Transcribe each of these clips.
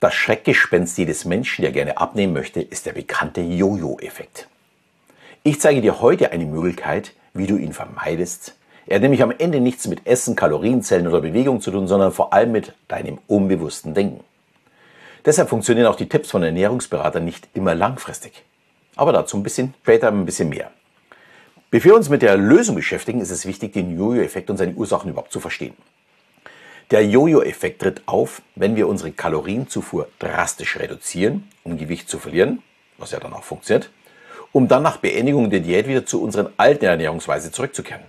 Das Schreckgespenst jedes Menschen, der gerne abnehmen möchte, ist der bekannte Jojo-Effekt. Ich zeige dir heute eine Möglichkeit, wie du ihn vermeidest. Er hat nämlich am Ende nichts mit Essen, Kalorienzellen oder Bewegung zu tun, sondern vor allem mit deinem unbewussten Denken. Deshalb funktionieren auch die Tipps von Ernährungsberatern nicht immer langfristig. Aber dazu ein bisschen später ein bisschen mehr. Bevor wir uns mit der Lösung beschäftigen, ist es wichtig, den Jojo-Effekt und seine Ursachen überhaupt zu verstehen. Der Jojo-Effekt tritt auf, wenn wir unsere Kalorienzufuhr drastisch reduzieren, um Gewicht zu verlieren, was ja dann auch funktioniert, um dann nach Beendigung der Diät wieder zu unseren alten Ernährungsweise zurückzukehren.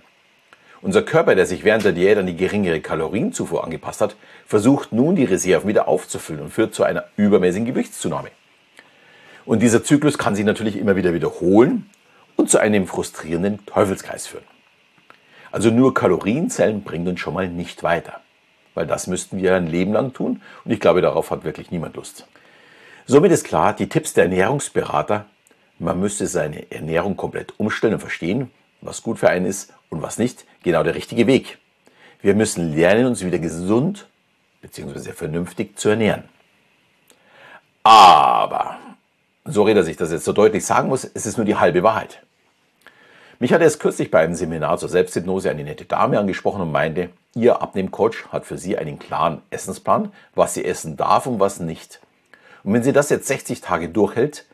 Unser Körper, der sich während der Diät an die geringere Kalorienzufuhr angepasst hat, versucht nun die Reserven wieder aufzufüllen und führt zu einer übermäßigen Gewichtszunahme. Und dieser Zyklus kann sich natürlich immer wieder wiederholen und zu einem frustrierenden Teufelskreis führen. Also nur Kalorienzellen bringen uns schon mal nicht weiter weil das müssten wir ein Leben lang tun und ich glaube, darauf hat wirklich niemand Lust. Somit ist klar, die Tipps der Ernährungsberater, man müsste seine Ernährung komplett umstellen und verstehen, was gut für einen ist und was nicht, genau der richtige Weg. Wir müssen lernen, uns wieder gesund bzw. vernünftig zu ernähren. Aber, sorry, dass ich das jetzt so deutlich sagen muss, es ist nur die halbe Wahrheit. Mich hat erst kürzlich bei einem Seminar zur Selbsthypnose eine nette Dame angesprochen und meinte, ihr Abnehmcoach hat für sie einen klaren Essensplan, was sie essen darf und was nicht. Und wenn sie das jetzt 60 Tage durchhält,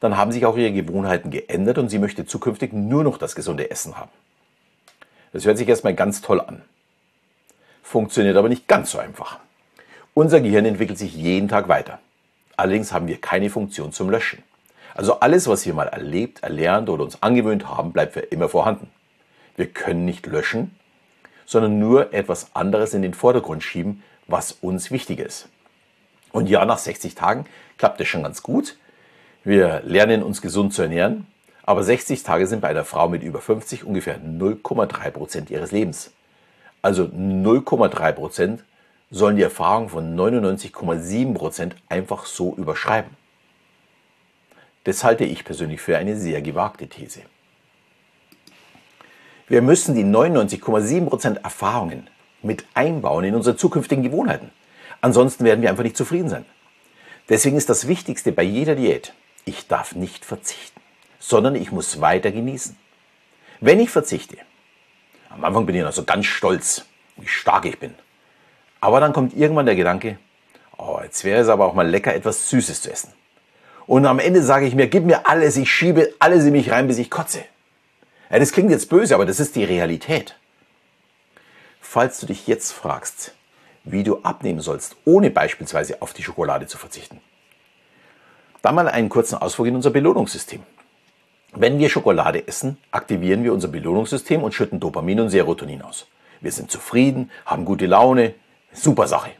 dann haben sich auch ihre Gewohnheiten geändert und sie möchte zukünftig nur noch das gesunde Essen haben. Das hört sich erstmal ganz toll an. Funktioniert aber nicht ganz so einfach. Unser Gehirn entwickelt sich jeden Tag weiter. Allerdings haben wir keine Funktion zum Löschen. Also alles, was wir mal erlebt, erlernt oder uns angewöhnt haben, bleibt für immer vorhanden. Wir können nicht löschen, sondern nur etwas anderes in den Vordergrund schieben, was uns wichtig ist. Und ja, nach 60 Tagen klappt es schon ganz gut. Wir lernen uns gesund zu ernähren, aber 60 Tage sind bei einer Frau mit über 50 ungefähr 0,3 Prozent ihres Lebens. Also 0,3 Prozent sollen die Erfahrung von 99,7 Prozent einfach so überschreiben. Das halte ich persönlich für eine sehr gewagte These. Wir müssen die 99,7% Erfahrungen mit einbauen in unsere zukünftigen Gewohnheiten. Ansonsten werden wir einfach nicht zufrieden sein. Deswegen ist das Wichtigste bei jeder Diät, ich darf nicht verzichten, sondern ich muss weiter genießen. Wenn ich verzichte, am Anfang bin ich noch so ganz stolz, wie stark ich bin. Aber dann kommt irgendwann der Gedanke, oh, jetzt wäre es aber auch mal lecker, etwas Süßes zu essen. Und am Ende sage ich mir, gib mir alles, ich schiebe alles in mich rein, bis ich kotze. Ja, das klingt jetzt böse, aber das ist die Realität. Falls du dich jetzt fragst, wie du abnehmen sollst, ohne beispielsweise auf die Schokolade zu verzichten, dann mal einen kurzen Ausflug in unser Belohnungssystem. Wenn wir Schokolade essen, aktivieren wir unser Belohnungssystem und schütten Dopamin und Serotonin aus. Wir sind zufrieden, haben gute Laune, super Sache.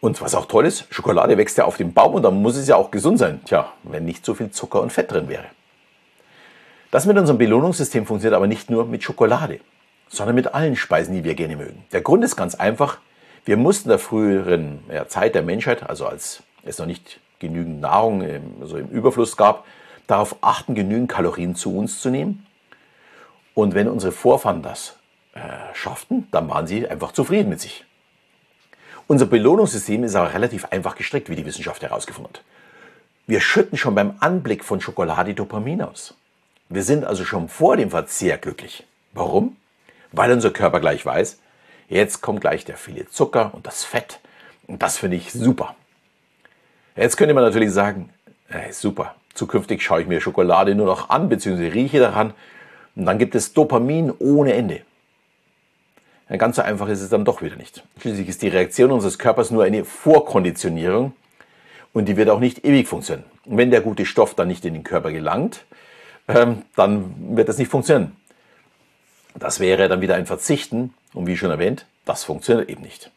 Und was auch toll ist, Schokolade wächst ja auf dem Baum und dann muss es ja auch gesund sein. Tja, wenn nicht so viel Zucker und Fett drin wäre. Das mit unserem Belohnungssystem funktioniert aber nicht nur mit Schokolade, sondern mit allen Speisen, die wir gerne mögen. Der Grund ist ganz einfach. Wir mussten der früheren Zeit der Menschheit, also als es noch nicht genügend Nahrung im, so im Überfluss gab, darauf achten, genügend Kalorien zu uns zu nehmen. Und wenn unsere Vorfahren das äh, schafften, dann waren sie einfach zufrieden mit sich. Unser Belohnungssystem ist aber relativ einfach gestrickt, wie die Wissenschaft herausgefunden hat. Wir schütten schon beim Anblick von Schokolade Dopamin aus. Wir sind also schon vor dem Verzehr glücklich. Warum? Weil unser Körper gleich weiß, jetzt kommt gleich der viele Zucker und das Fett. Und das finde ich super. Jetzt könnte man natürlich sagen, hey, super, zukünftig schaue ich mir Schokolade nur noch an bzw. rieche daran und dann gibt es Dopamin ohne Ende. Ganz so einfach ist es dann doch wieder nicht. Schließlich ist die Reaktion unseres Körpers nur eine Vorkonditionierung und die wird auch nicht ewig funktionieren. Und wenn der gute Stoff dann nicht in den Körper gelangt, ähm, dann wird das nicht funktionieren. Das wäre dann wieder ein Verzichten und wie schon erwähnt, das funktioniert eben nicht.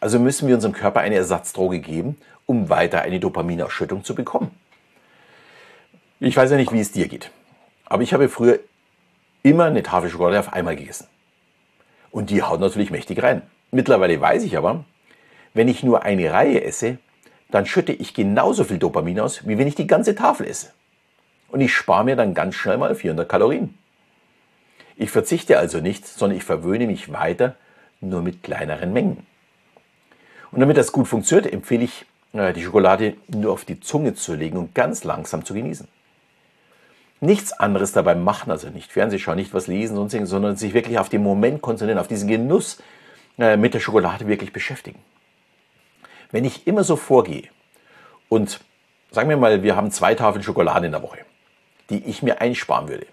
Also müssen wir unserem Körper eine Ersatzdroge geben, um weiter eine Dopaminausschüttung zu bekommen. Ich weiß ja nicht, wie es dir geht, aber ich habe früher immer eine Tafel Schokolade auf einmal gegessen. Und die haut natürlich mächtig rein. Mittlerweile weiß ich aber, wenn ich nur eine Reihe esse, dann schütte ich genauso viel Dopamin aus, wie wenn ich die ganze Tafel esse. Und ich spare mir dann ganz schnell mal 400 Kalorien. Ich verzichte also nicht, sondern ich verwöhne mich weiter nur mit kleineren Mengen. Und damit das gut funktioniert, empfehle ich, äh, die Schokolade nur auf die Zunge zu legen und ganz langsam zu genießen. Nichts anderes dabei machen, also nicht Fernsehschauen, nicht was lesen, sonst sondern sich wirklich auf den Moment konzentrieren, auf diesen Genuss äh, mit der Schokolade wirklich beschäftigen. Wenn ich immer so vorgehe und sagen wir mal, wir haben zwei Tafeln Schokolade in der Woche, die ich mir einsparen würde,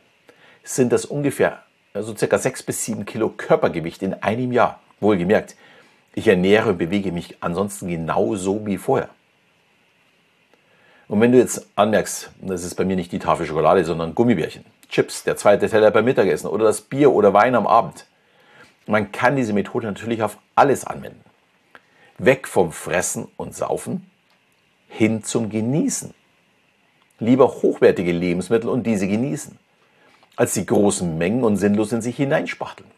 sind das ungefähr also circa sechs bis sieben Kilo Körpergewicht in einem Jahr. Wohlgemerkt, ich ernähre und bewege mich ansonsten genauso wie vorher. Und wenn du jetzt anmerkst, das ist bei mir nicht die Tafel Schokolade, sondern Gummibärchen, Chips, der zweite Teller beim Mittagessen oder das Bier oder Wein am Abend. Man kann diese Methode natürlich auf alles anwenden. Weg vom Fressen und Saufen hin zum Genießen. Lieber hochwertige Lebensmittel und diese genießen, als die großen Mengen und sinnlos in sich hineinspachteln.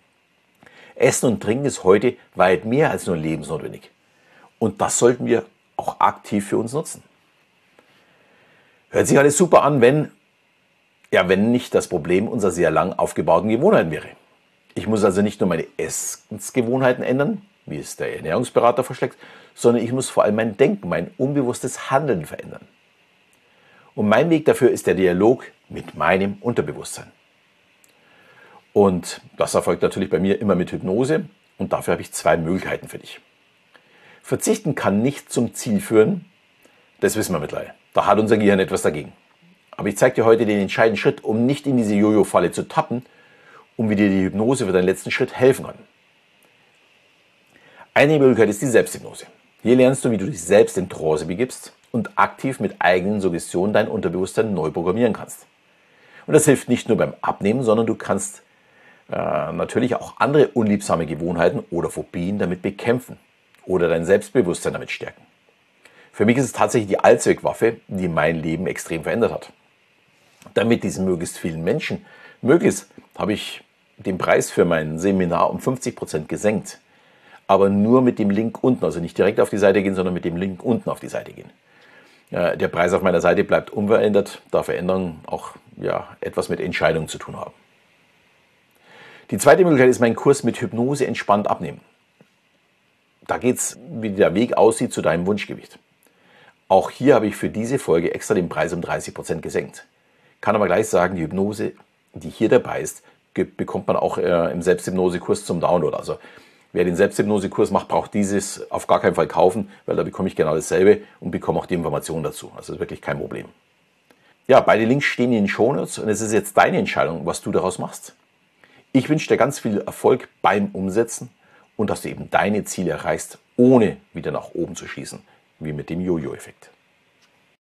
Essen und Trinken ist heute weit mehr als nur lebensnotwendig. Und das sollten wir auch aktiv für uns nutzen. Hört sich alles super an, wenn, ja, wenn nicht das Problem unserer sehr lang aufgebauten Gewohnheiten wäre. Ich muss also nicht nur meine Essensgewohnheiten ändern, wie es der Ernährungsberater verschlägt, sondern ich muss vor allem mein Denken, mein unbewusstes Handeln verändern. Und mein Weg dafür ist der Dialog mit meinem Unterbewusstsein. Und das erfolgt natürlich bei mir immer mit Hypnose und dafür habe ich zwei Möglichkeiten für dich. Verzichten kann nicht zum Ziel führen, das wissen wir mittlerweile. Da hat unser Gehirn etwas dagegen. Aber ich zeige dir heute den entscheidenden Schritt, um nicht in diese Jojo-Falle zu tappen, um wie dir die Hypnose für deinen letzten Schritt helfen kann. Eine Möglichkeit ist die Selbsthypnose. Hier lernst du, wie du dich selbst in Trance begibst und aktiv mit eigenen Suggestionen dein Unterbewusstsein neu programmieren kannst. Und das hilft nicht nur beim Abnehmen, sondern du kannst äh, natürlich auch andere unliebsame Gewohnheiten oder Phobien damit bekämpfen oder dein Selbstbewusstsein damit stärken. Für mich ist es tatsächlich die Allzweckwaffe, die mein Leben extrem verändert hat. Damit diesen möglichst vielen Menschen möglich ist, habe ich den Preis für mein Seminar um 50 Prozent gesenkt. Aber nur mit dem Link unten, also nicht direkt auf die Seite gehen, sondern mit dem Link unten auf die Seite gehen. Der Preis auf meiner Seite bleibt unverändert, da Veränderungen auch ja, etwas mit Entscheidungen zu tun haben. Die zweite Möglichkeit ist mein Kurs mit Hypnose entspannt abnehmen. Da geht es, wie der Weg aussieht, zu deinem Wunschgewicht. Auch hier habe ich für diese Folge extra den Preis um 30 Prozent gesenkt. Kann aber gleich sagen, die Hypnose, die hier dabei ist, bekommt man auch äh, im Selbsthypnosekurs zum Download. Also wer den Selbsthypnosekurs macht, braucht dieses auf gar keinen Fall kaufen, weil da bekomme ich genau dasselbe und bekomme auch die Informationen dazu. Also ist wirklich kein Problem. Ja, beide Links stehen in den Shownotes und es ist jetzt deine Entscheidung, was du daraus machst. Ich wünsche dir ganz viel Erfolg beim Umsetzen und dass du eben deine Ziele erreichst, ohne wieder nach oben zu schießen, wie mit dem Jojo-Effekt.